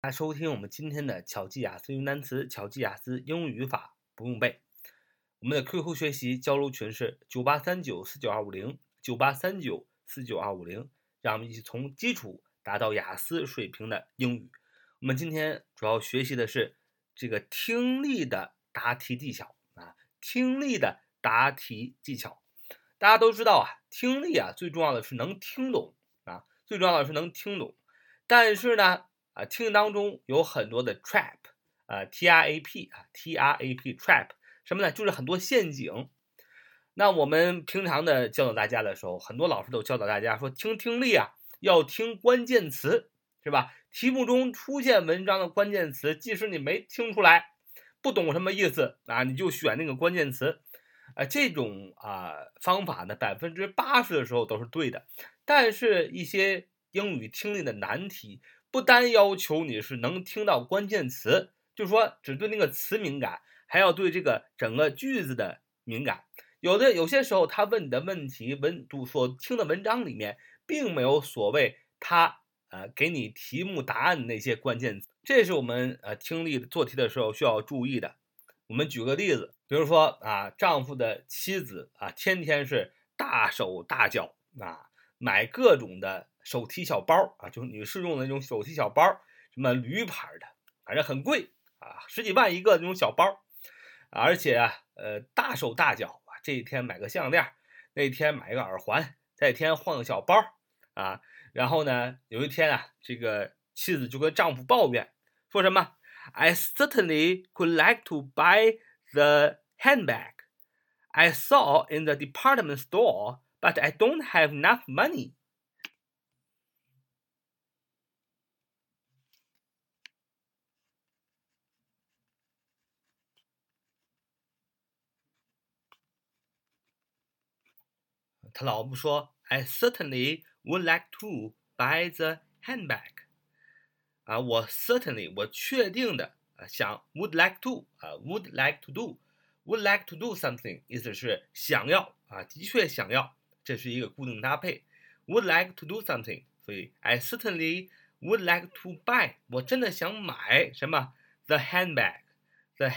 大家收听我们今天的巧记雅思英语单词、巧记雅思英语语法不用背。我们的 QQ 学习交流群是九八三九四九二五零九八三九四九二五零，让我们一起从基础达到雅思水平的英语。我们今天主要学习的是这个听力的答题技巧啊，听力的答题技巧。大家都知道啊，听力啊最重要的是能听懂啊，最重要的是能听懂。但是呢，啊，听力当中有很多的 trap 啊，t r a p 啊，t r a p trap 什么呢？就是很多陷阱。那我们平常的教导大家的时候，很多老师都教导大家说，听听力啊，要听关键词，是吧？题目中出现文章的关键词，即使你没听出来，不懂什么意思啊，你就选那个关键词。啊，这种啊方法呢，百分之八十的时候都是对的。但是，一些英语听力的难题，不单要求你是能听到关键词，就是说只对那个词敏感，还要对这个整个句子的敏感。有的有些时候，他问你的问题文读所听的文章里面，并没有所谓他呃给你题目答案那些关键词，这是我们呃听力做题的时候需要注意的。我们举个例子。比如说啊，丈夫的妻子啊，天天是大手大脚啊，买各种的手提小包啊，就是女士用的那种手提小包，什么驴牌的，反正很贵啊，十几万一个那种小包，而且啊，呃，大手大脚啊，这一天买个项链，那天买个耳环，这一天换个小包啊，然后呢，有一天啊，这个妻子就跟丈夫抱怨，说什么？I certainly could like to buy. the handbag I saw in the department store, but I don't have enough money. 他老婆说：“I certainly would like to buy the handbag。”啊，我 certainly 我确定的啊，想 would like to 啊，would like to do，would like to do something，意思是想要啊，的确想要，这是一个固定搭配。would like to do something，所以 I certainly would like to buy，我真的想买什么？The handbag，the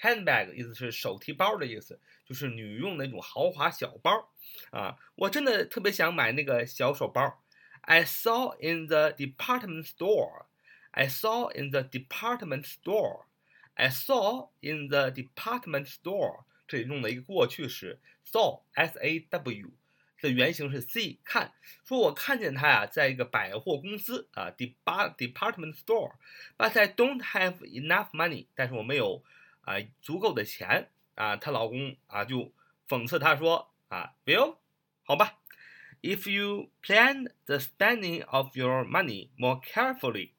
handbag，handbag，handbag，意思是手提包的意思，就是女用那种豪华小包啊。我真的特别想买那个小手包。I saw in the department store。I saw in the department store. I saw in the department store. 这里用了一个过去时，saw s a w 的原型是 see 看，说我看见他呀，在一个百货公司啊，depart department store。But I don't have enough money。但是我没有 啊足够的钱啊。她老公啊就讽刺她说啊，Well，好吧，if you plan the spending of your money more carefully。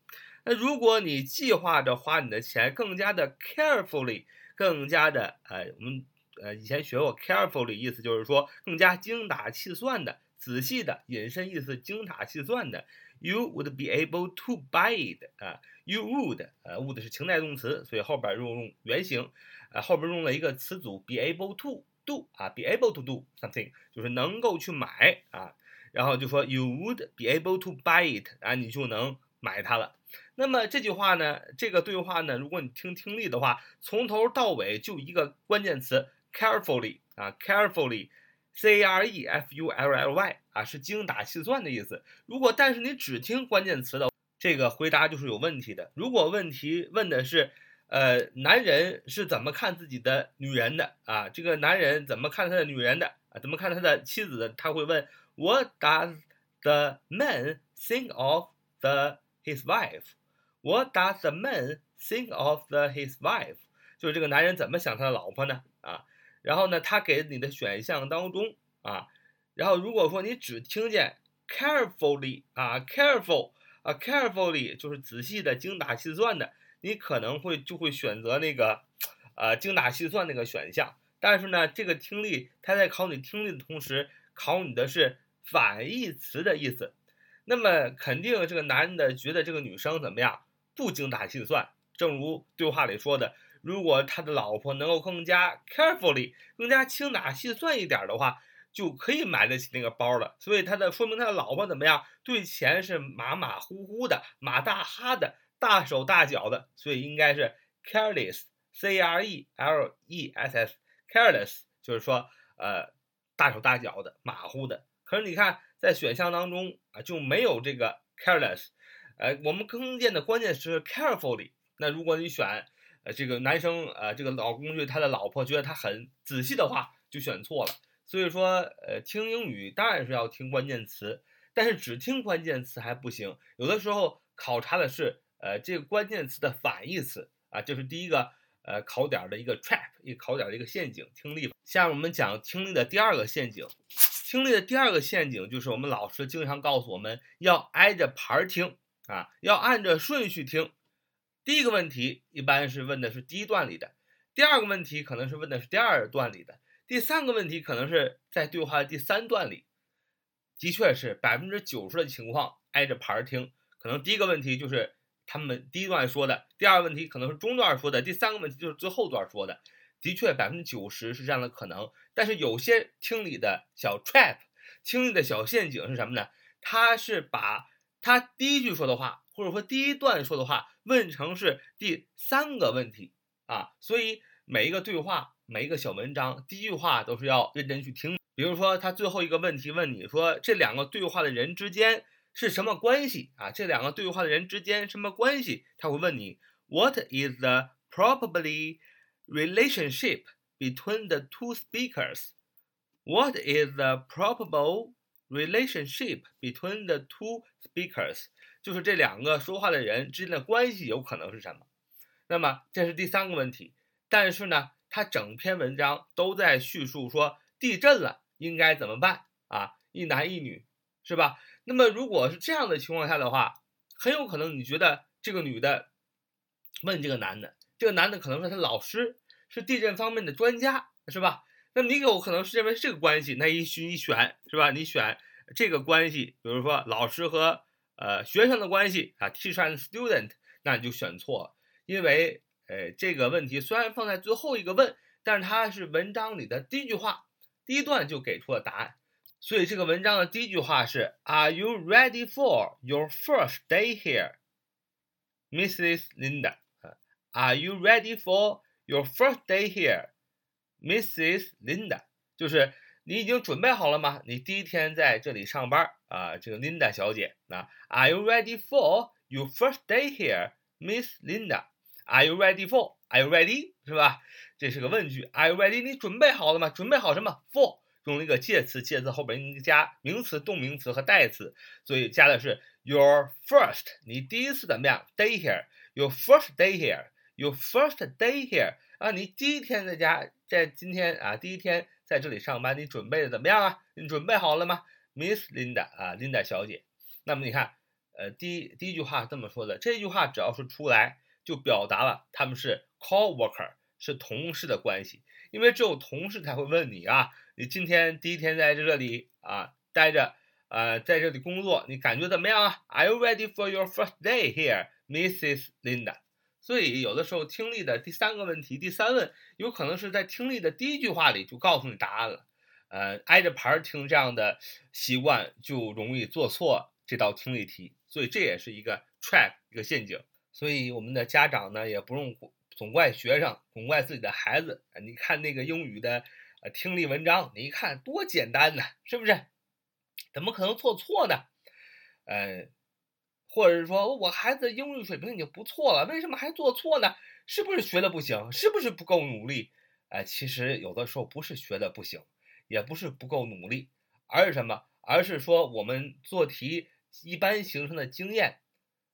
那如果你计划着花你的钱更加的 carefully，更加的呃，我们呃以前学过 carefully，意思就是说更加精打细算的、仔细的，引申意思精打细算的，you would be able to buy it 啊，you would 呃 would 是情态动词，所以后边用用原形，呃后边用了一个词组 be able to do 啊，be able to do something 就是能够去买啊，然后就说 you would be able to buy it 啊，你就能买它了。那么这句话呢？这个对话呢？如果你听听力的话，从头到尾就一个关键词，carefully 啊，carefully，c Carefully 啊，是精打细算的意思。如果但是你只听关键词的，这个回答就是有问题的。如果问题问的是，呃，男人是怎么看自己的女人的啊？这个男人怎么看他的女人的啊？怎么看他的妻子的？他会问，What does the man think of the his wife？What does the man think of the his wife？就是这个男人怎么想他的老婆呢？啊，然后呢，他给你的选项当中啊，然后如果说你只听见 carefully 啊，careful 啊，carefully 就是仔细的、精打细算的，你可能会就会选择那个呃精打细算那个选项。但是呢，这个听力它在考你听力的同时，考你的是反义词的意思。那么肯定这个男的觉得这个女生怎么样？不精打细算，正如对话里说的，如果他的老婆能够更加 carefully，更加精打细算一点的话，就可以买得起那个包了。所以他的说明他的老婆怎么样？对钱是马马虎虎的，马大哈的，大手大脚的。所以应该是 careless，c r e l e s s，careless 就是说呃大手大脚的，马虎的。可是你看在选项当中啊就没有这个 careless，呃我们更见的关键是 carefully。那如果你选呃，这个男生，呃，这个老公对他的老婆觉得他很仔细的话，就选错了。所以说，呃，听英语当然是要听关键词，但是只听关键词还不行。有的时候考察的是，呃，这个关键词的反义词啊，这是第一个，呃，考点的一个 trap，一个考点的一个陷阱。听力，下面我们讲听力的第二个陷阱。听力的第二个陷阱就是我们老师经常告诉我们要挨着盘儿听啊，要按着顺序听。第一个问题一般是问的是第一段里的，第二个问题可能是问的是第二段里的，第三个问题可能是在对话的第三段里。的确是百分之九十的情况挨着盘儿听，可能第一个问题就是他们第一段说的，第二个问题可能是中段说的，第三个问题就是最后段说的。的确百分之九十是这样的可能，但是有些听力的小 trap，听力的小陷阱是什么呢？他是把他第一句说的话，或者说第一段说的话。问成是第三个问题啊，所以每一个对话、每一个小文章，第一句话都是要认真去听。比如说，他最后一个问题问你说，这两个对话的人之间是什么关系啊？这两个对话的人之间什么关系？他会问你，What is the probably relationship between the two speakers？What is the probable relationship between the two speakers？就是这两个说话的人之间的关系有可能是什么？那么这是第三个问题。但是呢，他整篇文章都在叙述说地震了应该怎么办啊？一男一女，是吧？那么如果是这样的情况下的话，很有可能你觉得这个女的问这个男的，这个男的可能是他老师，是地震方面的专家，是吧？那你有可能是认为这个关系，那一选一选是吧？你选这个关系，比如说老师和。呃，学生的关系啊，teacher and student，那你就选错，因为呃这个问题虽然放在最后一个问，但是它是文章里的第一句话，第一段就给出了答案，所以这个文章的第一句话是 Are you ready for your first day here, Mrs. Linda？Are you ready for your first day here, Mrs. Linda？就是你已经准备好了吗？你第一天在这里上班？啊，这个 Linda 小姐啊，Are you ready for your first day here, Miss Linda？Are you ready for? Are you ready？是吧？这是个问句。Are you ready？你准备好了吗？准备好什么？For 用了一个介词，介词后边应该加名词、动名词和代词，所以加的是 your first。你第一次怎么样？Day here，your first day here Your first day here。啊，你第一天在家，在今天啊，第一天在这里上班，你准备的怎么样啊？你准备好了吗？Miss Linda 啊，Linda 小姐，那么你看，呃，第一第一句话这么说的，这句话只要是出来，就表达了他们是 co-worker，是同事的关系，因为只有同事才会问你啊，你今天第一天在这里啊待着，呃，在这里工作，你感觉怎么样啊？Are you ready for your first day here, Mrs. Linda？所以有的时候听力的第三个问题，第三问有可能是在听力的第一句话里就告诉你答案了。呃，挨着排听这样的习惯就容易做错这道听力题，所以这也是一个 trap 一个陷阱。所以我们的家长呢，也不用总怪学生，总怪自己的孩子。你看那个英语的呃听力文章，你一看多简单呐，是不是？怎么可能做错呢？呃，或者是说我孩子英语水平已经不错了，为什么还做错呢？是不是学的不行？是不是不够努力？哎，其实有的时候不是学的不行。也不是不够努力，而是什么？而是说我们做题一般形成的经验，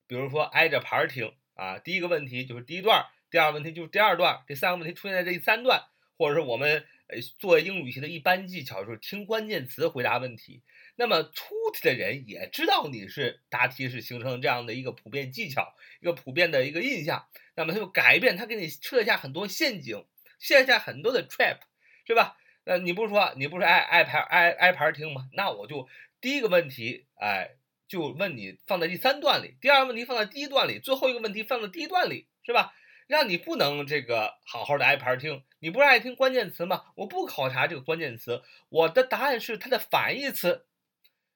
比如说挨着盘听啊，第一个问题就是第一段，第二个问题就是第二段，第三个问题出现在这第三段，或者是我们呃做英语题的一般技巧就是听关键词回答问题。那么出题的人也知道你是答题是形成这样的一个普遍技巧，一个普遍的一个印象，那么他就改变，他给你设下很多陷阱，设下很多的 trap，是吧？那你不是说你不是爱爱排挨挨排听吗？那我就第一个问题，哎，就问你放在第三段里，第二个问题放在第一段里，最后一个问题放在第一段里，是吧？让你不能这个好好的挨盘听。你不是爱听关键词吗？我不考察这个关键词，我的答案是它的反义词，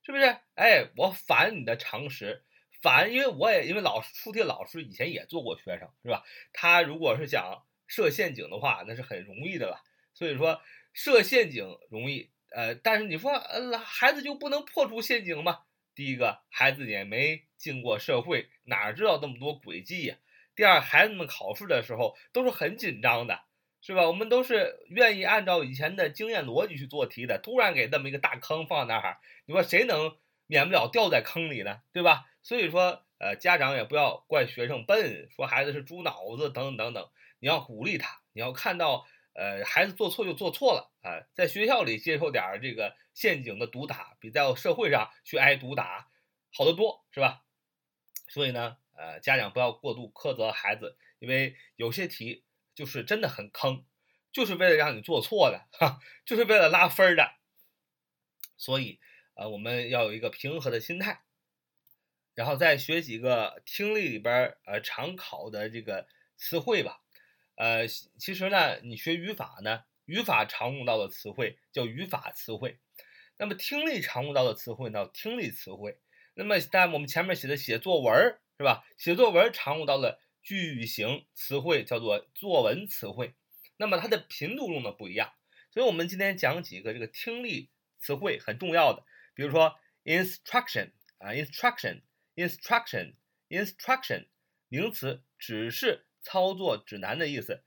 是不是？哎，我反你的常识，反，因为我也因为老出题老师以前也做过学生，是吧？他如果是想设陷阱的话，那是很容易的了。所以说设陷阱容易，呃，但是你说呃孩子就不能破除陷阱吗？第一个，孩子也没进过社会，哪知道那么多诡计呀？第二，孩子们考试的时候都是很紧张的。是吧？我们都是愿意按照以前的经验逻辑去做题的。突然给这么一个大坑放那儿，你说谁能免不了掉在坑里呢？对吧？所以说，呃，家长也不要怪学生笨，说孩子是猪脑子等等等等。你要鼓励他，你要看到，呃，孩子做错就做错了啊，在学校里接受点这个陷阱的毒打，比在社会上去挨毒打好得多，是吧？所以呢，呃，家长不要过度苛责孩子，因为有些题。就是真的很坑，就是为了让你做错的，哈，就是为了拉分的。所以，呃，我们要有一个平和的心态，然后再学几个听力里边呃常考的这个词汇吧。呃，其实呢，你学语法呢，语法常用到的词汇叫语法词汇，那么听力常用到的词汇呢，听力词汇。那么在我们前面写的写作文儿是吧？写作文常用到的。句型词汇叫做作文词汇，那么它的频度用的不一样，所以我们今天讲几个这个听力词汇很重要的，比如说 instruction 啊，instruction，instruction，instruction，名词指示、操作、指南的意思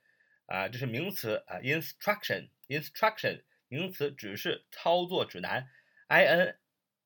啊，这是名词啊，instruction，instruction，名词指示、操作、指南，i n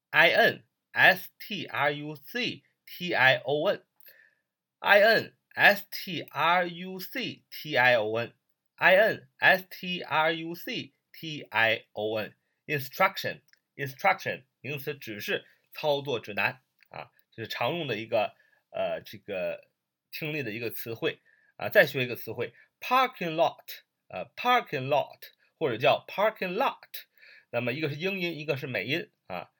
i n s t r u c t i o n，i n S T R U C T I O N I N S T R U C T I O N instruction instruction 名词指示操作指南啊，这是常用的一个呃这个听力的一个词汇啊。再学一个词汇 parking lot 呃 parking lot 或者叫 parking lot，那么一个是英音，一个是美音啊。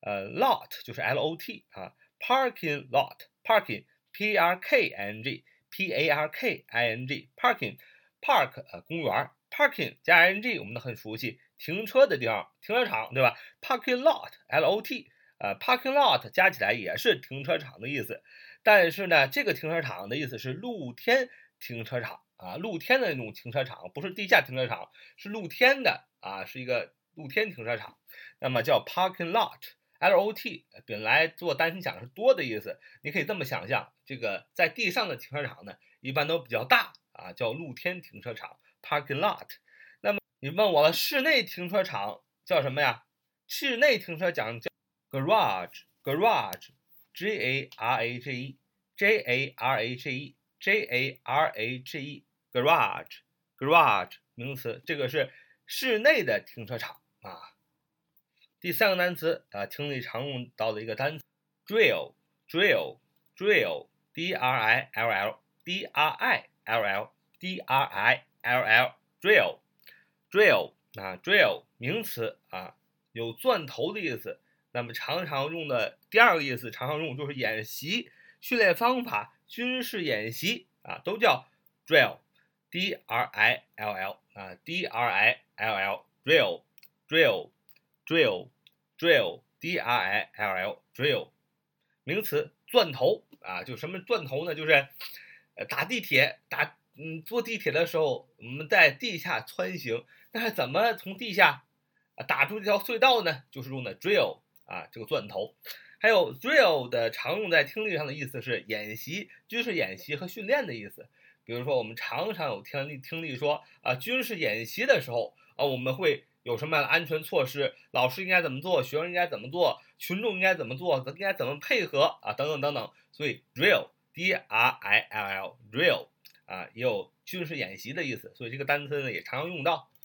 呃 lot 就是 L O T 啊 parking lot parking P R K I N G P A R K I N G parking park 呃公园 parking 加 I N G 我们都很熟悉，停车的地方，停车场对吧？Parking lot L O T 呃 parking lot 加起来也是停车场的意思，但是呢，这个停车场的意思是露天停车场啊，露天的那种停车场，不是地下停车场，是露天的啊，是一个露天停车场，那么叫 parking lot。L O T 本来做单词讲是多的意思，你可以这么想象，这个在地上的停车场呢，一般都比较大啊，叫露天停车场 （parking lot）。那么你问我了，室内停车场叫什么呀？室内停车场叫 garage，garage，G A R A G E，J A R A G E，J A R A G E，garage，garage 名词，这个是室内的停车场啊。第三个单词啊，听力常用到的一个单词，drill，drill，drill，d r i l l，d r i l l，d r i l l，drill，drill 啊，drill 名词啊，有钻头的意思。那么常常用的第二个意思，常常用就是演习、训练方法、军事演习啊，都叫 drill，d r i l l 啊，d r i l l，drill，drill。Drill drill d r i l l drill 名词钻头啊，就什么钻头呢？就是呃打地铁打嗯坐地铁的时候，我们在地下穿行，那怎么从地下啊打出这条隧道呢？就是用的 drill 啊这个钻头。还有 drill 的常用在听力上的意思是演习、军事演习和训练的意思。比如说我们常常有听力听力说啊军事演习的时候啊我们会。有什么样的安全措施？老师应该怎么做？学生应该怎么做？群众应该怎么做？应该怎么配合啊？等等等等。所以 drill，d r i l l，drill 啊，也有军事演习的意思。所以这个单词呢也常用到。